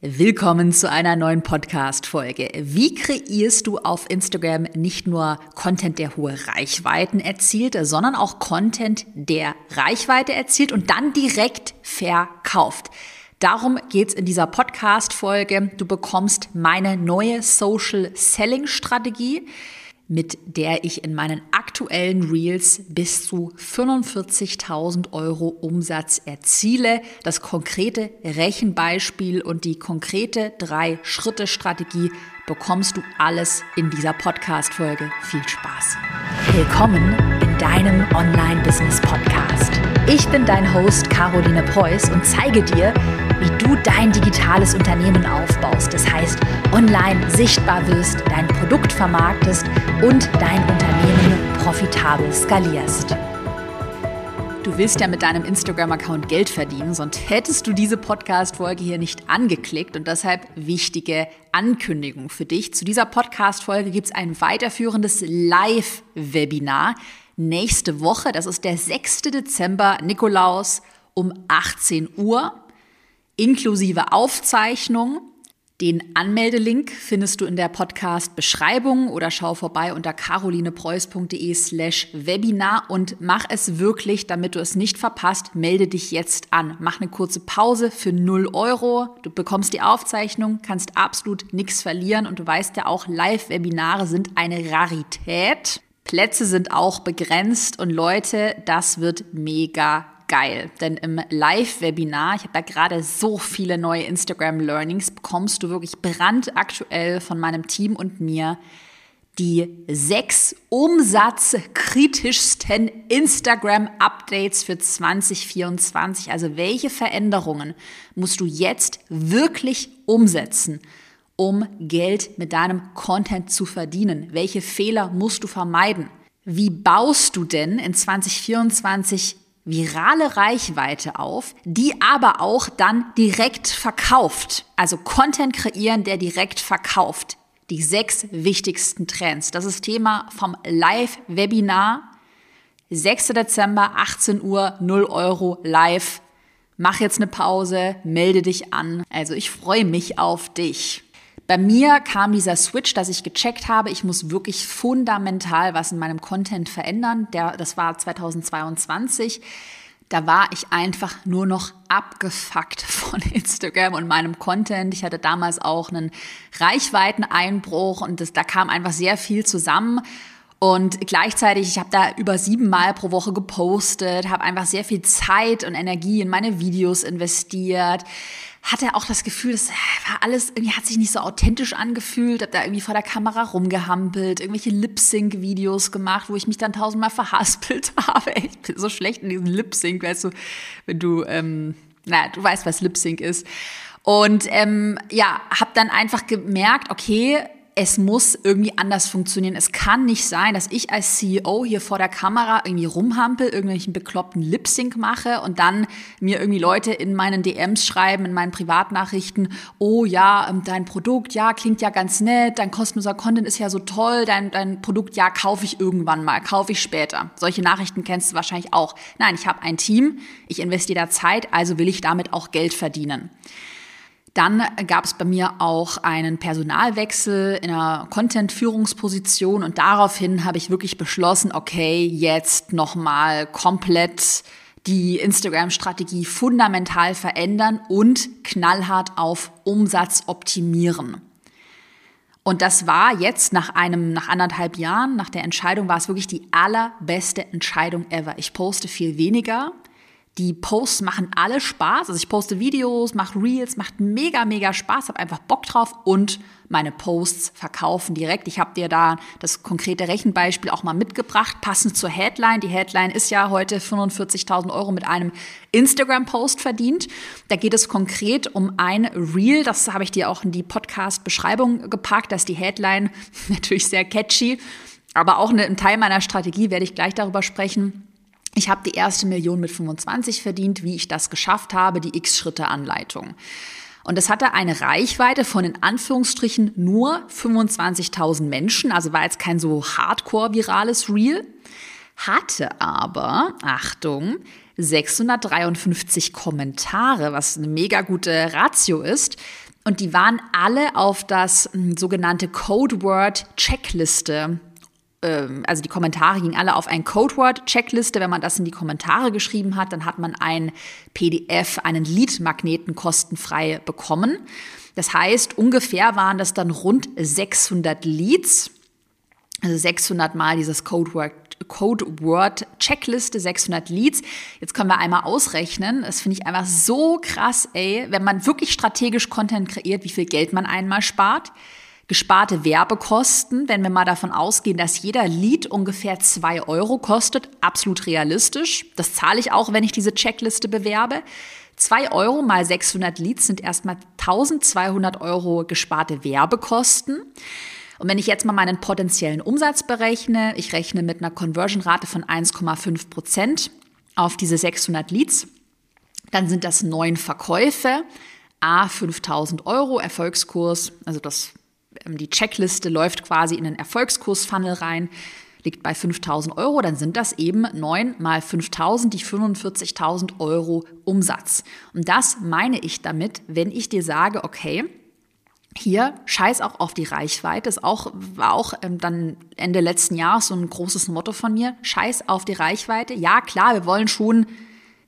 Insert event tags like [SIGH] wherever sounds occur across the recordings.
Willkommen zu einer neuen Podcast-Folge. Wie kreierst du auf Instagram nicht nur Content, der hohe Reichweiten erzielt, sondern auch Content, der Reichweite erzielt und dann direkt verkauft? Darum geht's in dieser Podcast-Folge. Du bekommst meine neue Social Selling Strategie mit der ich in meinen aktuellen Reels bis zu 45.000 Euro Umsatz erziele. Das konkrete Rechenbeispiel und die konkrete Drei-Schritte-Strategie bekommst du alles in dieser Podcast-Folge. Viel Spaß! Willkommen in deinem Online-Business-Podcast. Ich bin dein Host Caroline Preuß und zeige dir, du dein digitales Unternehmen aufbaust. Das heißt, online sichtbar wirst, dein Produkt vermarktest und dein Unternehmen profitabel skalierst. Du willst ja mit deinem Instagram-Account Geld verdienen, sonst hättest du diese Podcast-Folge hier nicht angeklickt und deshalb wichtige Ankündigung für dich. Zu dieser Podcast-Folge gibt es ein weiterführendes Live-Webinar nächste Woche. Das ist der 6. Dezember, Nikolaus um 18 Uhr inklusive Aufzeichnung. Den Anmeldelink findest du in der Podcast-Beschreibung oder schau vorbei unter carolinepreuß.de slash Webinar und mach es wirklich, damit du es nicht verpasst. Melde dich jetzt an. Mach eine kurze Pause für 0 Euro. Du bekommst die Aufzeichnung, kannst absolut nichts verlieren und du weißt ja auch, Live-Webinare sind eine Rarität. Plätze sind auch begrenzt und Leute, das wird mega geil, denn im Live-Webinar, ich habe da gerade so viele neue Instagram-Learnings, bekommst du wirklich brandaktuell von meinem Team und mir die sechs umsatzkritischsten Instagram-Updates für 2024. Also welche Veränderungen musst du jetzt wirklich umsetzen, um Geld mit deinem Content zu verdienen? Welche Fehler musst du vermeiden? Wie baust du denn in 2024 virale Reichweite auf, die aber auch dann direkt verkauft. Also Content kreieren, der direkt verkauft. Die sechs wichtigsten Trends. Das ist Thema vom Live-Webinar. 6. Dezember, 18 Uhr, 0 Euro live. Mach jetzt eine Pause, melde dich an. Also ich freue mich auf dich. Bei mir kam dieser Switch, dass ich gecheckt habe, ich muss wirklich fundamental was in meinem Content verändern. Der, das war 2022. Da war ich einfach nur noch abgefuckt [LAUGHS] von Instagram und meinem Content. Ich hatte damals auch einen Reichweiteneinbruch und das, da kam einfach sehr viel zusammen. Und gleichzeitig, ich habe da über sieben Mal pro Woche gepostet, habe einfach sehr viel Zeit und Energie in meine Videos investiert hatte auch das Gefühl, das war alles, irgendwie hat sich nicht so authentisch angefühlt, hab da irgendwie vor der Kamera rumgehampelt, irgendwelche Lip-Sync-Videos gemacht, wo ich mich dann tausendmal [LAUGHS] verhaspelt habe. Ich bin so schlecht in diesem Lip-Sync, weißt du, wenn du, ähm, naja, du weißt, was Lip-Sync ist. Und ähm, ja, habe dann einfach gemerkt, okay, es muss irgendwie anders funktionieren. Es kann nicht sein, dass ich als CEO hier vor der Kamera irgendwie rumhampel, irgendwelchen bekloppten Lip-Sync mache und dann mir irgendwie Leute in meinen DMs schreiben, in meinen Privatnachrichten, oh ja, ähm, dein Produkt, ja, klingt ja ganz nett, dein kostenloser Content ist ja so toll, dein, dein Produkt, ja, kaufe ich irgendwann mal, kaufe ich später. Solche Nachrichten kennst du wahrscheinlich auch. Nein, ich habe ein Team, ich investiere da Zeit, also will ich damit auch Geld verdienen. Dann gab es bei mir auch einen Personalwechsel in einer Content-Führungsposition und daraufhin habe ich wirklich beschlossen, okay, jetzt nochmal komplett die Instagram-Strategie fundamental verändern und knallhart auf Umsatz optimieren. Und das war jetzt nach einem, nach anderthalb Jahren, nach der Entscheidung, war es wirklich die allerbeste Entscheidung ever. Ich poste viel weniger. Die Posts machen alle Spaß. Also ich poste Videos, mache Reels, macht mega, mega Spaß, habe einfach Bock drauf und meine Posts verkaufen direkt. Ich habe dir da das konkrete Rechenbeispiel auch mal mitgebracht, passend zur Headline. Die Headline ist ja heute 45.000 Euro mit einem Instagram-Post verdient. Da geht es konkret um ein Reel. Das habe ich dir auch in die Podcast-Beschreibung gepackt. Das ist die Headline [LAUGHS] natürlich sehr catchy. Aber auch ein Teil meiner Strategie werde ich gleich darüber sprechen ich habe die erste Million mit 25 verdient, wie ich das geschafft habe, die X-Schritte-Anleitung. Und das hatte eine Reichweite von in Anführungsstrichen nur 25.000 Menschen, also war jetzt kein so hardcore-virales Reel, hatte aber, Achtung, 653 Kommentare, was eine mega gute Ratio ist. Und die waren alle auf das hm, sogenannte Codeword Checkliste also die Kommentare gingen alle auf ein Codeword-Checkliste. Wenn man das in die Kommentare geschrieben hat, dann hat man ein PDF, einen Lead-Magneten kostenfrei bekommen. Das heißt, ungefähr waren das dann rund 600 Leads, also 600 mal dieses Codeword Code Checkliste 600 Leads. Jetzt können wir einmal ausrechnen. Das finde ich einfach so krass, ey, wenn man wirklich strategisch Content kreiert, wie viel Geld man einmal spart gesparte Werbekosten, wenn wir mal davon ausgehen, dass jeder Lead ungefähr zwei Euro kostet, absolut realistisch. Das zahle ich auch, wenn ich diese Checkliste bewerbe. Zwei Euro mal 600 Leads sind erstmal 1200 Euro gesparte Werbekosten. Und wenn ich jetzt mal meinen potenziellen Umsatz berechne, ich rechne mit einer Conversion-Rate von 1,5 Prozent auf diese 600 Leads, dann sind das neun Verkäufe, A 5000 Euro Erfolgskurs, also das die Checkliste läuft quasi in den Erfolgskurs-Funnel rein, liegt bei 5000 Euro, dann sind das eben 9 mal 5000, die 45.000 Euro Umsatz. Und das meine ich damit, wenn ich dir sage, okay, hier scheiß auch auf die Reichweite, ist auch, war auch ähm, dann Ende letzten Jahres so ein großes Motto von mir, scheiß auf die Reichweite. Ja, klar, wir wollen schon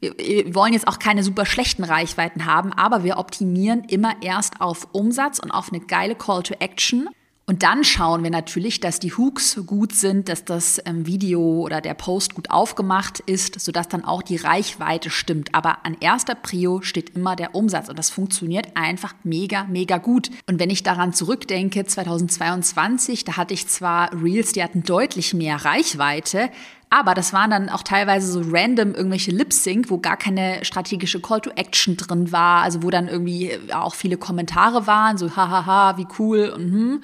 wir wollen jetzt auch keine super schlechten Reichweiten haben, aber wir optimieren immer erst auf Umsatz und auf eine geile Call to Action. Und dann schauen wir natürlich, dass die Hooks gut sind, dass das ähm, Video oder der Post gut aufgemacht ist, sodass dann auch die Reichweite stimmt. Aber an erster Prio steht immer der Umsatz und das funktioniert einfach mega, mega gut. Und wenn ich daran zurückdenke, 2022, da hatte ich zwar Reels, die hatten deutlich mehr Reichweite, aber das waren dann auch teilweise so random irgendwelche Lip-Sync, wo gar keine strategische Call to Action drin war, also wo dann irgendwie auch viele Kommentare waren, so hahaha, wie cool und hm.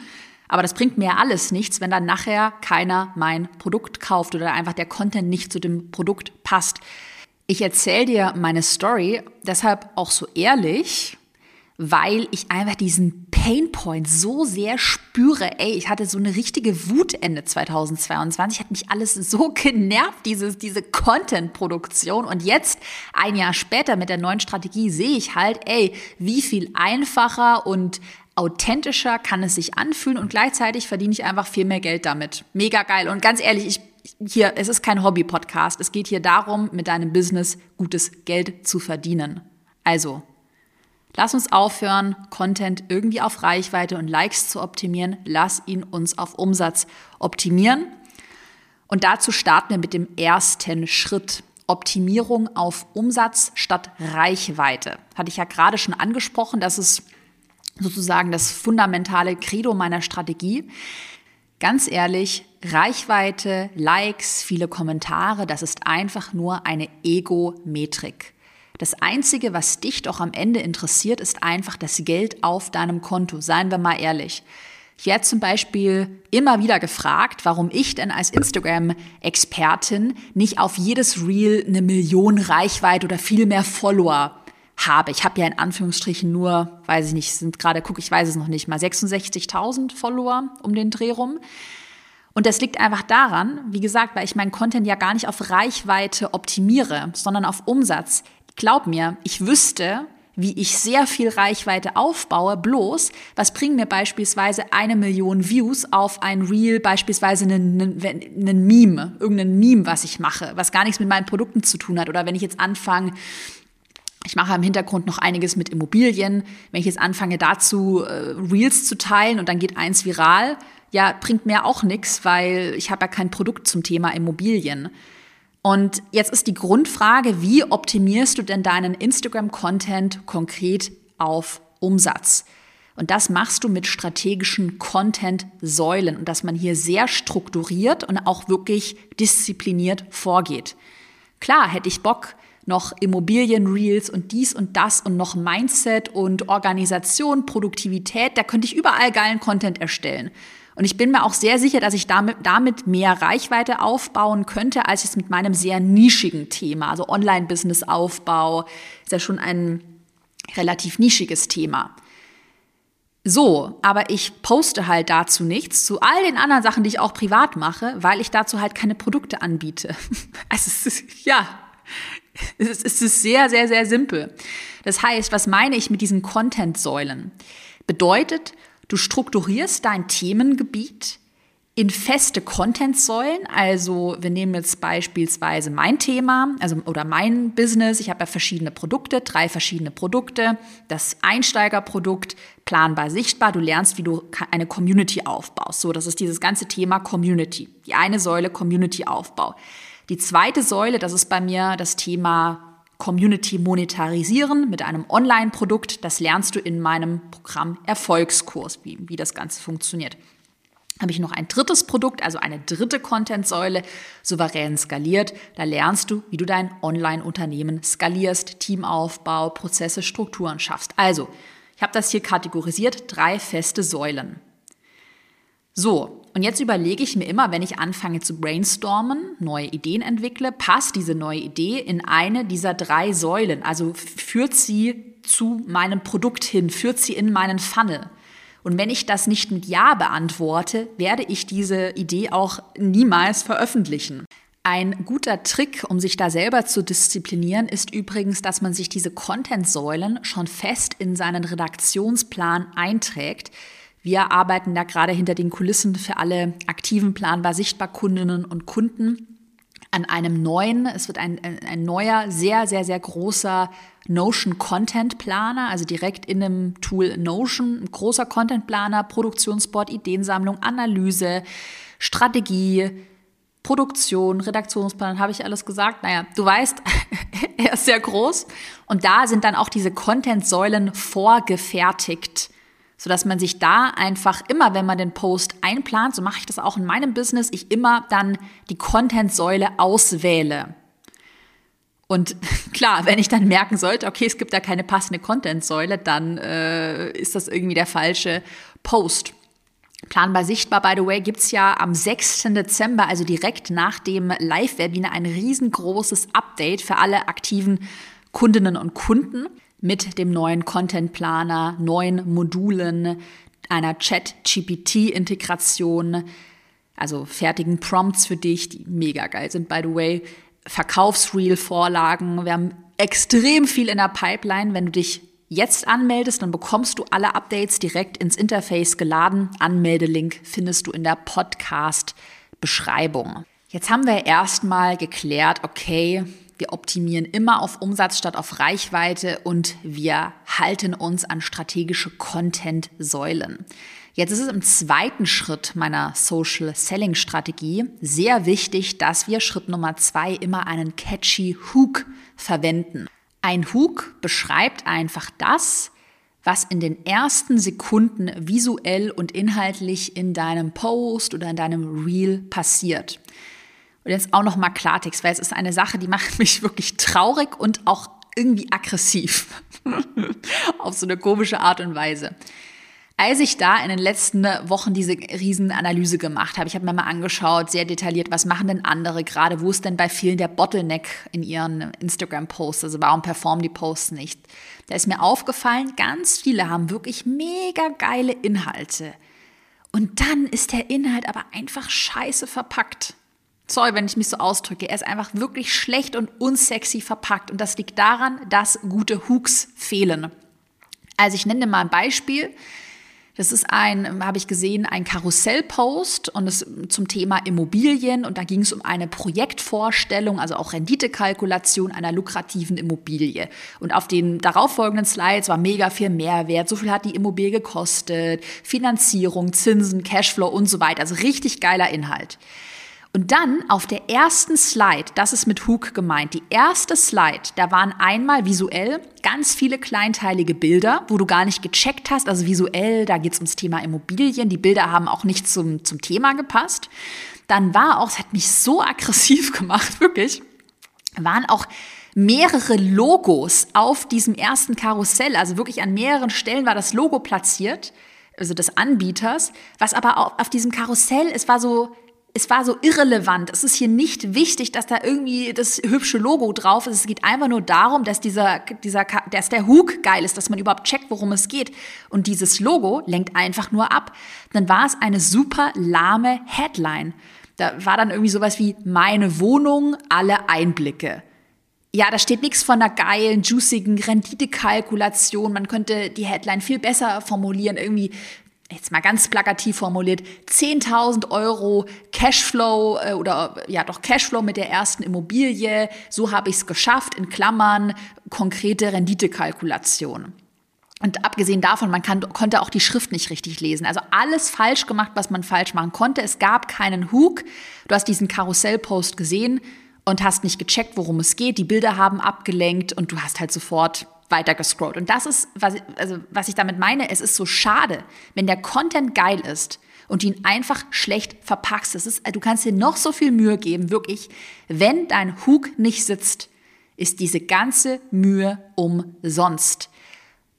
Aber das bringt mir alles nichts, wenn dann nachher keiner mein Produkt kauft oder einfach der Content nicht zu dem Produkt passt. Ich erzähle dir meine Story deshalb auch so ehrlich, weil ich einfach diesen Painpoint so sehr spüre. Ey, ich hatte so eine richtige Wut Ende 2022, hat mich alles so genervt, dieses, diese Content-Produktion. Und jetzt, ein Jahr später mit der neuen Strategie, sehe ich halt, ey, wie viel einfacher und authentischer kann es sich anfühlen und gleichzeitig verdiene ich einfach viel mehr Geld damit. Mega geil. Und ganz ehrlich, ich hier, es ist kein Hobby-Podcast. Es geht hier darum, mit deinem Business gutes Geld zu verdienen. Also, Lass uns aufhören, Content irgendwie auf Reichweite und Likes zu optimieren. Lass ihn uns auf Umsatz optimieren. Und dazu starten wir mit dem ersten Schritt. Optimierung auf Umsatz statt Reichweite. Hatte ich ja gerade schon angesprochen. Das ist sozusagen das fundamentale Credo meiner Strategie. Ganz ehrlich, Reichweite, Likes, viele Kommentare, das ist einfach nur eine Ego-Metrik. Das Einzige, was dich doch am Ende interessiert, ist einfach das Geld auf deinem Konto. Seien wir mal ehrlich. Ich werde zum Beispiel immer wieder gefragt, warum ich denn als Instagram-Expertin nicht auf jedes Reel eine Million Reichweite oder viel mehr Follower habe. Ich habe ja in Anführungsstrichen nur, weiß ich nicht, sind gerade, guck, ich weiß es noch nicht mal, 66.000 Follower um den Dreh rum. Und das liegt einfach daran, wie gesagt, weil ich meinen Content ja gar nicht auf Reichweite optimiere, sondern auf Umsatz. Glaub mir, ich wüsste, wie ich sehr viel Reichweite aufbaue, bloß, was bringen mir beispielsweise eine Million Views auf ein Reel, beispielsweise einen, Meme, irgendein Meme, was ich mache, was gar nichts mit meinen Produkten zu tun hat. Oder wenn ich jetzt anfange, ich mache im Hintergrund noch einiges mit Immobilien. Wenn ich jetzt anfange dazu äh, Reels zu teilen und dann geht eins viral, ja, bringt mir auch nichts, weil ich habe ja kein Produkt zum Thema Immobilien. Und jetzt ist die Grundfrage, wie optimierst du denn deinen Instagram-Content konkret auf Umsatz? Und das machst du mit strategischen Content-Säulen und dass man hier sehr strukturiert und auch wirklich diszipliniert vorgeht. Klar, hätte ich Bock, noch Immobilien-Reels und dies und das und noch Mindset und Organisation, Produktivität, da könnte ich überall geilen Content erstellen. Und ich bin mir auch sehr sicher, dass ich damit, damit mehr Reichweite aufbauen könnte, als jetzt mit meinem sehr nischigen Thema. Also Online-Business-Aufbau ist ja schon ein relativ nischiges Thema. So, aber ich poste halt dazu nichts, zu all den anderen Sachen, die ich auch privat mache, weil ich dazu halt keine Produkte anbiete. [LAUGHS] Also es ist, ja, es es ist sehr, sehr, sehr simpel. Das heißt, was meine ich mit diesen Content-Säulen? Bedeutet, du strukturierst dein Themengebiet in feste Content-Säulen. Also wir nehmen jetzt beispielsweise mein Thema, also oder mein Business. Ich habe ja verschiedene Produkte, drei verschiedene Produkte. Das Einsteigerprodukt, planbar sichtbar. Du lernst, wie du eine Community aufbaust. So, das ist dieses ganze Thema Community. Die eine Säule Community-Aufbau. Die zweite Säule, das ist bei mir das Thema Community monetarisieren mit einem Online-Produkt. Das lernst du in meinem Programm Erfolgskurs, wie, wie das Ganze funktioniert habe ich noch ein drittes Produkt, also eine dritte Content-Säule, souverän skaliert. Da lernst du, wie du dein Online-Unternehmen skalierst, Teamaufbau, Prozesse, Strukturen schaffst. Also, ich habe das hier kategorisiert, drei feste Säulen. So, und jetzt überlege ich mir immer, wenn ich anfange zu brainstormen, neue Ideen entwickle, passt diese neue Idee in eine dieser drei Säulen? Also führt sie zu meinem Produkt hin, führt sie in meinen Funnel? Und wenn ich das nicht mit Ja beantworte, werde ich diese Idee auch niemals veröffentlichen. Ein guter Trick, um sich da selber zu disziplinieren, ist übrigens, dass man sich diese Content-Säulen schon fest in seinen Redaktionsplan einträgt. Wir arbeiten da gerade hinter den Kulissen für alle aktiven planbar sichtbar Kundinnen und Kunden an einem neuen, es wird ein, ein neuer, sehr, sehr, sehr großer Notion Content Planer, also direkt in dem Tool Notion, ein großer Content Planer, Produktionsboard, Ideensammlung, Analyse, Strategie, Produktion, Redaktionsplan, habe ich alles gesagt? Naja, du weißt, [LAUGHS] er ist sehr groß. Und da sind dann auch diese Content-Säulen vorgefertigt sodass man sich da einfach immer, wenn man den Post einplant, so mache ich das auch in meinem Business, ich immer dann die Content-Säule auswähle. Und [LAUGHS] klar, wenn ich dann merken sollte, okay, es gibt da keine passende Content-Säule, dann äh, ist das irgendwie der falsche Post. Planbar sichtbar, by the way, gibt's ja am 6. Dezember, also direkt nach dem Live-Webinar, ein riesengroßes Update für alle aktiven Kundinnen und Kunden mit dem neuen Content Planer, neuen Modulen, einer Chat-GPT-Integration, also fertigen Prompts für dich, die mega geil sind, by the way, Verkaufsreel-Vorlagen. Wir haben extrem viel in der Pipeline. Wenn du dich jetzt anmeldest, dann bekommst du alle Updates direkt ins Interface geladen. Anmeldelink findest du in der Podcast-Beschreibung. Jetzt haben wir erstmal geklärt, okay, wir optimieren immer auf Umsatz statt auf Reichweite und wir halten uns an strategische Content-Säulen. Jetzt ist es im zweiten Schritt meiner Social Selling Strategie sehr wichtig, dass wir Schritt Nummer zwei immer einen catchy Hook verwenden. Ein Hook beschreibt einfach das, was in den ersten Sekunden visuell und inhaltlich in deinem Post oder in deinem Reel passiert. Und jetzt auch noch mal Klartext, weil es ist eine Sache, die macht [LAUGHS] mich wirklich traurig und auch irgendwie aggressiv. [LAUGHS] Auf so eine komische Art und Weise. Als ich da in den letzten Wochen diese Riesenanalyse gemacht habe, ich habe mir mal angeschaut, sehr detailliert, was machen denn andere gerade, wo ist denn bei vielen der Bottleneck in ihren Instagram-Posts, also warum performen die Posts nicht? Da ist mir aufgefallen, ganz viele haben wirklich mega geile Inhalte. Und dann ist der Inhalt aber einfach scheiße verpackt. Sorry, wenn ich mich so ausdrücke. Er ist einfach wirklich schlecht und unsexy verpackt. Und das liegt daran, dass gute Hooks fehlen. Also ich nenne mal ein Beispiel. Das ist ein, habe ich gesehen, ein Karussellpost und es zum Thema Immobilien und da ging es um eine Projektvorstellung, also auch Renditekalkulation einer lukrativen Immobilie. Und auf den darauffolgenden Slides war mega viel Mehrwert, so viel hat die Immobilie gekostet, Finanzierung, Zinsen, Cashflow und so weiter. Also richtig geiler Inhalt. Und dann auf der ersten Slide, das ist mit Hook gemeint, die erste Slide, da waren einmal visuell ganz viele kleinteilige Bilder, wo du gar nicht gecheckt hast, also visuell, da geht es ums Thema Immobilien, die Bilder haben auch nicht zum, zum Thema gepasst. Dann war auch, es hat mich so aggressiv [LAUGHS] gemacht, wirklich, waren auch mehrere Logos auf diesem ersten Karussell, also wirklich an mehreren Stellen war das Logo platziert, also des Anbieters, was aber auch auf diesem Karussell, es war so, es war so irrelevant. Es ist hier nicht wichtig, dass da irgendwie das hübsche Logo drauf ist. Es geht einfach nur darum, dass dieser, dieser, dass der Hook geil ist, dass man überhaupt checkt, worum es geht. Und dieses Logo lenkt einfach nur ab. Dann war es eine super lahme Headline. Da war dann irgendwie sowas wie meine Wohnung, alle Einblicke. ja, da steht nichts von einer geilen, juicigen Renditekalkulation. Man könnte die Headline viel besser formulieren, irgendwie jetzt mal ganz plakativ formuliert, 10.000 Euro Cashflow äh, oder ja doch Cashflow mit der ersten Immobilie. So habe ich es geschafft, in Klammern konkrete Renditekalkulation. Und abgesehen davon, man kann, konnte auch die Schrift nicht richtig lesen. Also alles falsch gemacht, was man falsch machen konnte. Es gab keinen Hook. Du hast diesen Karussellpost gesehen und hast nicht gecheckt, worum es geht. Die Bilder haben abgelenkt und du hast halt sofort weiter gescrollt. Und das ist, was, also, was ich damit meine, es ist so schade, wenn der Content geil ist und ihn einfach schlecht verpackst. Das ist, du kannst dir noch so viel Mühe geben, wirklich. Wenn dein Hook nicht sitzt, ist diese ganze Mühe umsonst.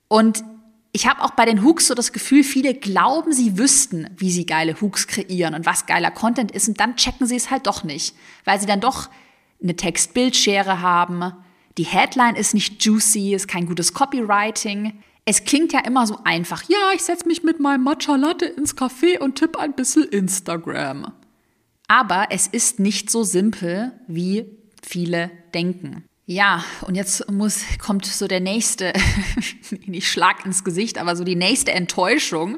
Und ich habe auch bei den Hooks so das Gefühl, viele glauben, sie wüssten, wie sie geile Hooks kreieren und was geiler Content ist und dann checken sie es halt doch nicht, weil sie dann doch eine Text-Bild-Schere haben. Die Headline ist nicht juicy, ist kein gutes Copywriting. Es klingt ja immer so einfach. Ja, ich setze mich mit meinem Matcha Latte ins Café und tippe ein bisschen Instagram. Aber es ist nicht so simpel, wie viele denken. Ja, und jetzt muss, kommt so der nächste, [LAUGHS] nicht Schlag ins Gesicht, aber so die nächste Enttäuschung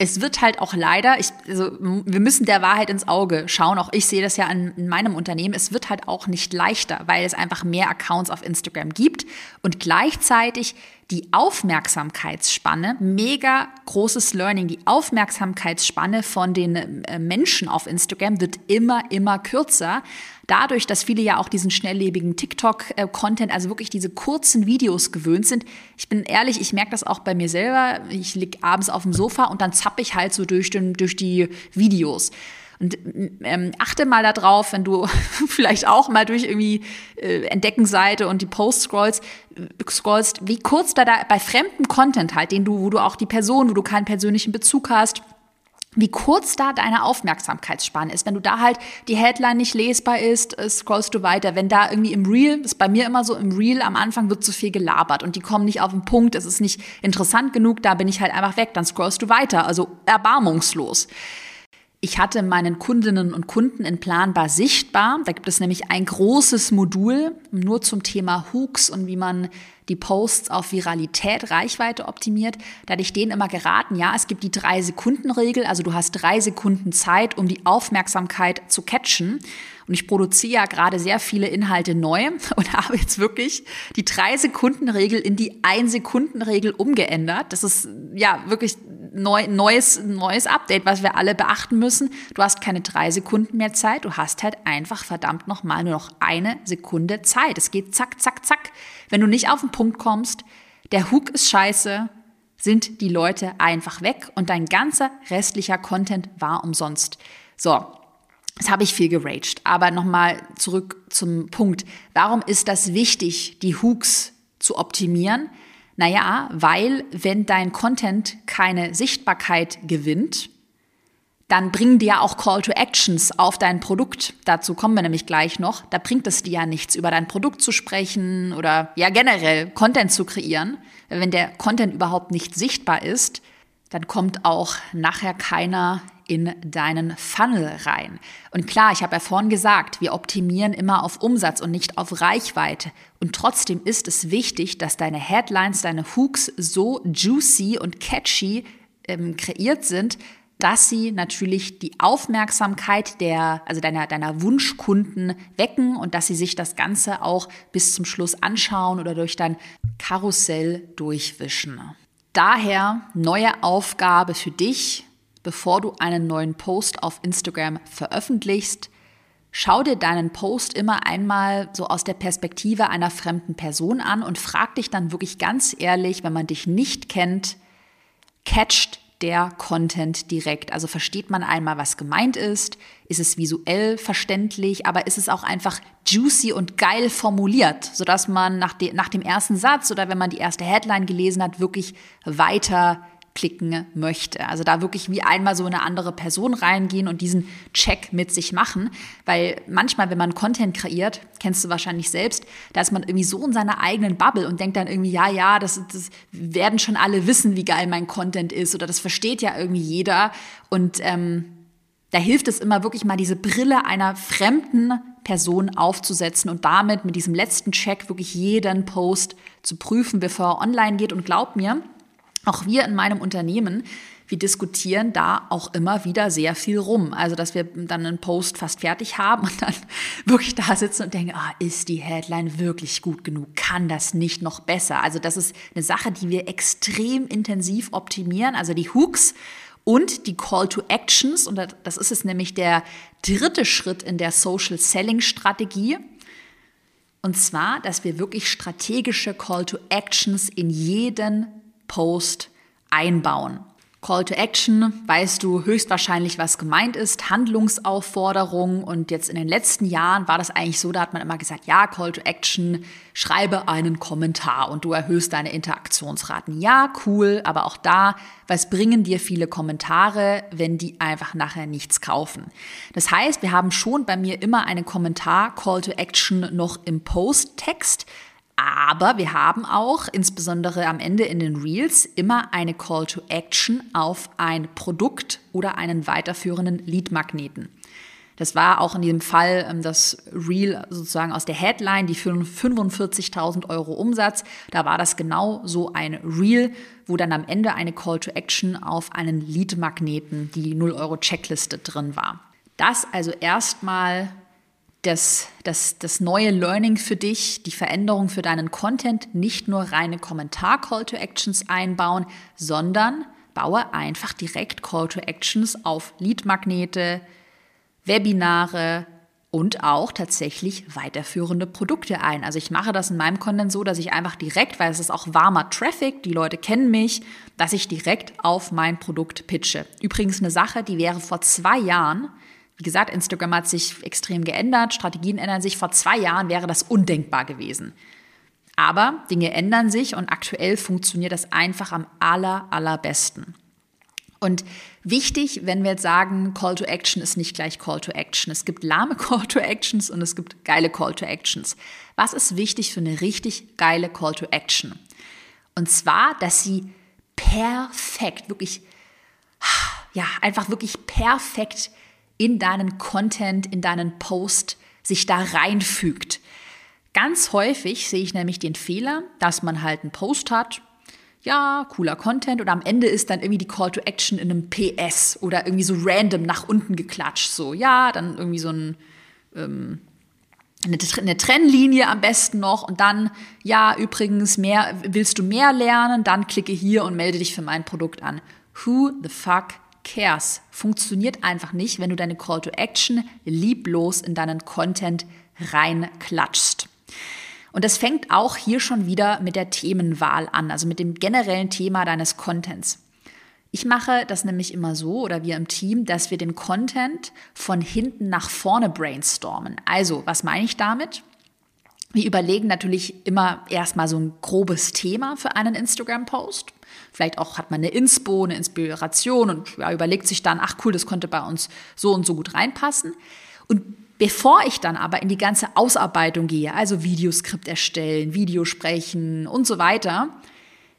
es wird halt auch leider, ich, also wir müssen der Wahrheit ins Auge schauen. Auch ich sehe das ja an, in meinem Unternehmen. Es wird halt auch nicht leichter, weil es einfach mehr Accounts auf Instagram gibt und gleichzeitig die Aufmerksamkeitsspanne, mega großes Learning, die Aufmerksamkeitsspanne von den äh, Menschen auf Instagram wird immer, immer kürzer. Dadurch, dass viele ja auch diesen schnelllebigen TikTok-Content, also wirklich diese kurzen Videos gewöhnt sind. Ich bin ehrlich, ich merke das auch bei mir selber. Ich liege abends auf dem Sofa und dann zappe ich halt so durch, den, durch die Videos. Und ähm, achte mal darauf, wenn du [LAUGHS] vielleicht auch mal durch irgendwie äh, Entdeckenseite und die Post scrollst, scrollst, wie kurz da, da bei fremden Content halt, den du, wo du auch die Person, wo du keinen persönlichen Bezug hast, wie kurz da deine Aufmerksamkeitsspanne ist. Wenn du da halt die Headline nicht lesbar ist, äh, scrollst du weiter. Wenn da irgendwie im Reel, ist bei mir immer so, im Reel am Anfang wird zu viel gelabert und die kommen nicht auf den Punkt, es ist nicht interessant genug, da bin ich halt einfach weg, dann scrollst du weiter. Also erbarmungslos. Ich hatte meinen Kundinnen und Kunden in Planbar sichtbar. Da gibt es nämlich ein großes Modul nur zum Thema Hooks und wie man die Posts auf Viralität, Reichweite optimiert. Da hatte ich denen immer geraten, ja, es gibt die Drei-Sekunden-Regel, also du hast drei Sekunden Zeit, um die Aufmerksamkeit zu catchen. Und ich produziere ja gerade sehr viele Inhalte neu [LAUGHS] und habe jetzt wirklich die Drei-Sekunden-Regel in die Ein-Sekunden-Regel umgeändert. Das ist ja wirklich neu, neues, neues Update, was wir alle beachten müssen. Du hast keine drei Sekunden mehr Zeit, du hast halt einfach verdammt nochmal nur noch eine Sekunde Zeit. Es geht zack, zack, zack. Wenn du nicht auf den Punkt kommst, der Hook ist scheiße, sind die Leute einfach weg und dein ganzer restlicher Content war umsonst. So, Jetzt habe ich viel geraged, aber nochmal zurück zum Punkt. Warum ist das wichtig, die Hooks zu optimieren? Naja, weil wenn dein Content keine Sichtbarkeit gewinnt, dann bringen dir ja auch Call to Actions auf dein Produkt. Dazu kommen wir nämlich gleich noch. Da bringt es dir ja nichts, über dein Produkt zu sprechen oder ja generell Content zu kreieren. Wenn der Content überhaupt nicht sichtbar ist, dann kommt auch nachher keiner in deinen Funnel rein. Und klar, ich habe ja vorhin gesagt, wir optimieren immer auf Umsatz und nicht auf Reichweite. Und trotzdem ist es wichtig, dass deine Headlines, deine Hooks so juicy und catchy ähm, kreiert sind, dass sie natürlich die Aufmerksamkeit der, also deiner, deiner Wunschkunden wecken und dass sie sich das Ganze auch bis zum Schluss anschauen oder durch dein Karussell durchwischen. Daher neue Aufgabe für dich, bevor du einen neuen Post auf Instagram veröffentlichst. Schau dir deinen Post immer einmal so aus der Perspektive einer fremden Person an und frag dich dann wirklich ganz ehrlich, wenn man dich nicht kennt, catcht der Content direkt? Also versteht man einmal, was gemeint ist? Ist es visuell verständlich? Aber ist es auch einfach juicy und geil formuliert, sodass man nach, de nach dem ersten Satz oder wenn man die erste Headline gelesen hat, wirklich weiter klicken möchte. Also da wirklich wie einmal so eine andere Person reingehen und diesen Check mit sich machen. Weil manchmal, wenn man Content kreiert, kennst du wahrscheinlich selbst, da ist man irgendwie so in seiner eigenen Bubble und denkt dann irgendwie, ja, ja, das, das werden schon alle wissen, wie geil mein Content ist oder das versteht ja irgendwie jeder. Und ähm, da hilft es immer wirklich mal diese Brille einer fremden Person aufzusetzen und damit mit diesem letzten Check wirklich jeden Post zu prüfen, bevor er online geht. Und glaub mir, auch wir in meinem Unternehmen, wir diskutieren da auch immer wieder sehr viel rum. Also, dass wir dann einen Post fast fertig haben und dann [LAUGHS] wirklich da sitzen und denken, ah, ist die Headline wirklich gut genug? Kann das nicht noch besser? Also, das ist eine Sache, die wir extrem intensiv optimieren. Also, die Hooks und die Call to Actions. Und das ist es nämlich der dritte Schritt in der Social Selling Strategie. Und zwar, dass wir wirklich strategische Call to Actions in jeden Post einbauen. Call to Action, weißt du höchstwahrscheinlich, was gemeint ist, Handlungsaufforderung. Und jetzt in den letzten Jahren war das eigentlich so, da hat man immer gesagt, ja, Call to Action, schreibe einen Kommentar und du erhöhst deine Interaktionsraten. Ja, cool, aber auch da, was bringen dir viele Kommentare, wenn die einfach nachher nichts kaufen? Das heißt, wir haben schon bei mir immer eine Kommentar-Call to Action noch im Post-Text. Aber wir haben auch, insbesondere am Ende in den Reels, immer eine Call to Action auf ein Produkt oder einen weiterführenden Lead-Magneten. Das war auch in diesem Fall ähm, das Reel sozusagen aus der Headline, die für 45.000 Euro Umsatz. Da war das genau so ein Reel, wo dann am Ende eine Call to Action auf einen Lead-Magneten, die 0 Euro Checkliste drin war. Das also erstmal das, das, das neue Learning für dich, die Veränderung für deinen Content, nicht nur reine Kommentar-Call-to-Actions einbauen, sondern baue einfach direkt Call-to-Actions auf Lead-Magnete, Webinare und auch tatsächlich weiterführende Produkte ein. Also ich mache das in meinem Content so, dass ich einfach direkt, weil es ist auch warmer Traffic, die Leute kennen mich, dass ich direkt auf mein Produkt pitche. Übrigens eine Sache, die wäre vor zwei Jahren wie gesagt, Instagram hat sich extrem geändert, Strategien ändern sich. Vor zwei Jahren wäre das undenkbar gewesen. Aber Dinge ändern sich und aktuell funktioniert das einfach am aller, allerbesten. Und wichtig, wenn wir jetzt sagen, Call to Action ist nicht gleich Call to Action. Es gibt lahme [LAUGHS] Call to Actions und es gibt geile Call to Actions. Was ist wichtig für eine richtig geile Call to Action? Und zwar, dass sie perfekt, wirklich, [SIGHS] ja, einfach wirklich perfekt in deinen Content, in deinen Post sich da reinfügt. Ganz häufig sehe ich nämlich den Fehler, dass man halt einen Post hat, ja, cooler Content und am Ende ist dann irgendwie die Call to Action in einem PS oder irgendwie so random nach unten geklatscht. So, ja, dann irgendwie so ein, ähm, eine, eine Trennlinie am besten noch und dann, ja, übrigens, mehr, willst du mehr lernen, dann klicke hier und melde dich für mein Produkt an. Who the fuck cares funktioniert einfach nicht, wenn du deine Call to Action lieblos in deinen Content reinklatschst. Und das fängt auch hier schon wieder mit der Themenwahl an, also mit dem generellen Thema deines Contents. Ich mache das nämlich immer so oder wir im Team, dass wir den Content von hinten nach vorne brainstormen. Also, was meine ich damit? Wir überlegen natürlich immer erstmal so ein grobes Thema für einen Instagram-Post. Vielleicht auch hat man eine Inspo, eine Inspiration und ja, überlegt sich dann, ach cool, das könnte bei uns so und so gut reinpassen. Und bevor ich dann aber in die ganze Ausarbeitung gehe, also Videoskript erstellen, Videosprechen und so weiter,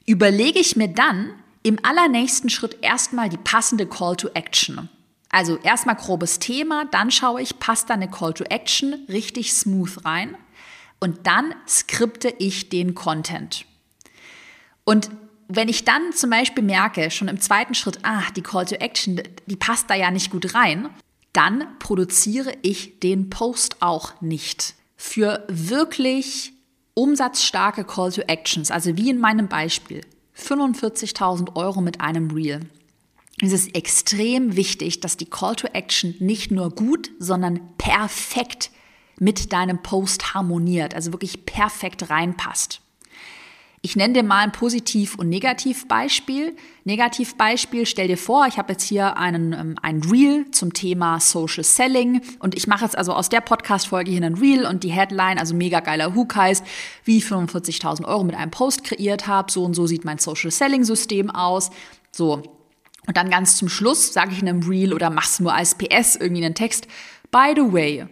überlege ich mir dann im allernächsten Schritt erstmal die passende Call to Action. Also erstmal grobes Thema, dann schaue ich, passt da eine Call to Action richtig smooth rein und dann skripte ich den Content. Und wenn ich dann zum Beispiel merke, schon im zweiten Schritt, ah, die Call to Action, die passt da ja nicht gut rein, dann produziere ich den Post auch nicht. Für wirklich umsatzstarke Call to Actions, also wie in meinem Beispiel, 45.000 Euro mit einem Reel, ist es extrem wichtig, dass die Call to Action nicht nur gut, sondern perfekt mit deinem Post harmoniert, also wirklich perfekt reinpasst. Ich nenne dir mal ein Positiv- und Negativbeispiel. Negativbeispiel, stell dir vor, ich habe jetzt hier einen, ähm, ein Reel zum Thema Social Selling und ich mache jetzt also aus der Podcast-Folge hier einen Reel und die Headline, also mega geiler Hook heißt, wie ich 45.000 Euro mit einem Post kreiert habe. So und so sieht mein Social Selling-System aus. So. Und dann ganz zum Schluss sage ich in einem Reel oder mach's nur als PS irgendwie einen Text. By the way,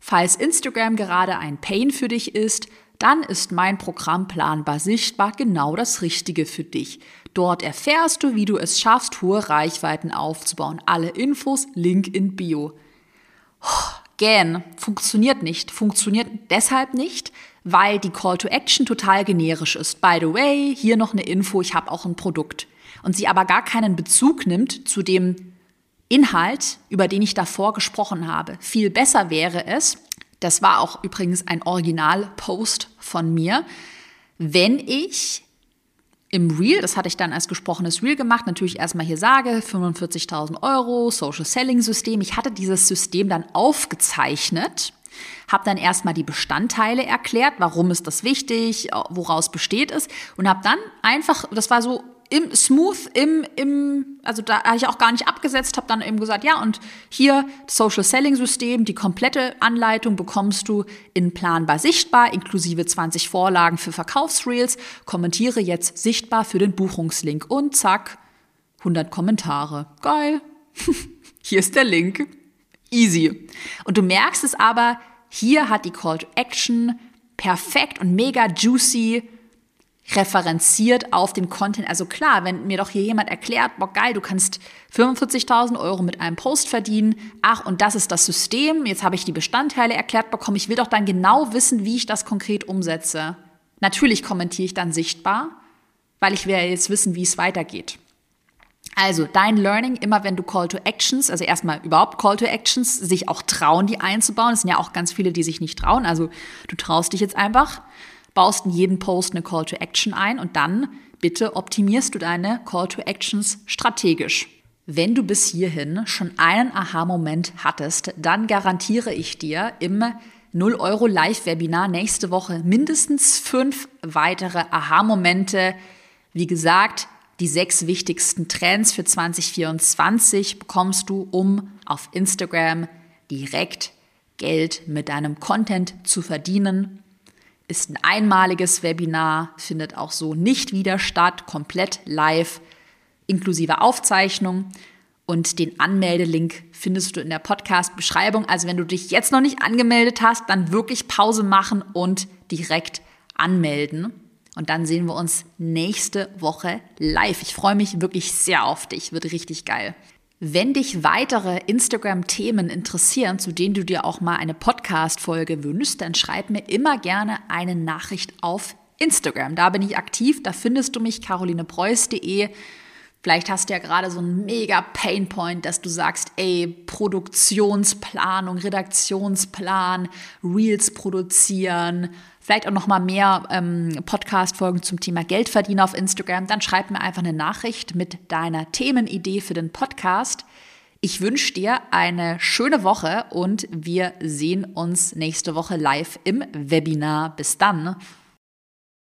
falls Instagram gerade ein Pain für dich ist, dann ist mein Programm Planbar Sichtbar genau das Richtige für dich. Dort erfährst du, wie du es schaffst, hohe Reichweiten aufzubauen. Alle Infos, Link in Bio. gähn, funktioniert nicht. Funktioniert deshalb nicht, weil die Call to Action total generisch ist. By the way, hier noch eine Info, ich habe auch ein Produkt. Und sie aber gar keinen Bezug nimmt zu dem Inhalt, über den ich davor gesprochen habe. Viel besser wäre es, das war auch übrigens ein Original-Post von mir, wenn ich im Reel, das hatte ich dann als gesprochenes Reel gemacht, natürlich erstmal hier sage, 45.000 Euro, Social Selling System. Ich hatte dieses System dann aufgezeichnet, habe dann erstmal die Bestandteile erklärt, warum ist das wichtig, woraus besteht es und habe dann einfach, das war so im Smooth, im, im, also da habe ich auch gar nicht abgesetzt, habe dann eben gesagt, ja, und hier Social Selling System, die komplette Anleitung bekommst du in Planbar sichtbar, inklusive 20 Vorlagen für Verkaufsreels. Kommentiere jetzt sichtbar für den Buchungslink und zack, 100 Kommentare. Geil. [LAUGHS] hier ist der Link. Easy. Und du merkst es aber, hier hat die Call to Action perfekt und mega juicy referenziert auf den Content. Also klar, wenn mir doch hier jemand erklärt, boah geil, du kannst 45.000 Euro mit einem Post verdienen, ach und das ist das System, jetzt habe ich die Bestandteile erklärt bekommen, ich will doch dann genau wissen, wie ich das konkret umsetze. Natürlich kommentiere ich dann sichtbar, weil ich will ja jetzt wissen, wie es weitergeht. Also dein Learning, immer wenn du Call to Actions, also erstmal überhaupt Call to Actions, sich auch trauen, die einzubauen. Es sind ja auch ganz viele, die sich nicht trauen. Also du traust dich jetzt einfach baust in jeden Post eine Call to Action ein und dann bitte optimierst du deine Call to Actions strategisch. Wenn du bis hierhin schon einen Aha-Moment hattest, dann garantiere ich dir im 0 Euro Live-Webinar nächste Woche mindestens fünf weitere Aha-Momente. Wie gesagt, die sechs wichtigsten Trends für 2024 bekommst du, um auf Instagram direkt Geld mit deinem Content zu verdienen ist ein einmaliges Webinar, findet auch so nicht wieder statt, komplett live, inklusive Aufzeichnung. Und den Anmeldelink findest du in der Podcast-Beschreibung. Also wenn du dich jetzt noch nicht angemeldet hast, dann wirklich Pause machen und direkt anmelden. Und dann sehen wir uns nächste Woche live. Ich freue mich wirklich sehr auf dich. Wird richtig geil. Wenn dich weitere Instagram-Themen interessieren, zu denen du dir auch mal eine Podcast-Folge wünschst, dann schreib mir immer gerne eine Nachricht auf Instagram. Da bin ich aktiv, da findest du mich carolinepreuß.de. Vielleicht hast du ja gerade so einen mega Painpoint, dass du sagst, ey, Produktionsplanung, Redaktionsplan, Reels produzieren, vielleicht auch noch mal mehr ähm, Podcast-Folgen zum Thema Geldverdienen auf Instagram, dann schreib mir einfach eine Nachricht mit deiner Themenidee für den Podcast. Ich wünsche dir eine schöne Woche und wir sehen uns nächste Woche live im Webinar. Bis dann.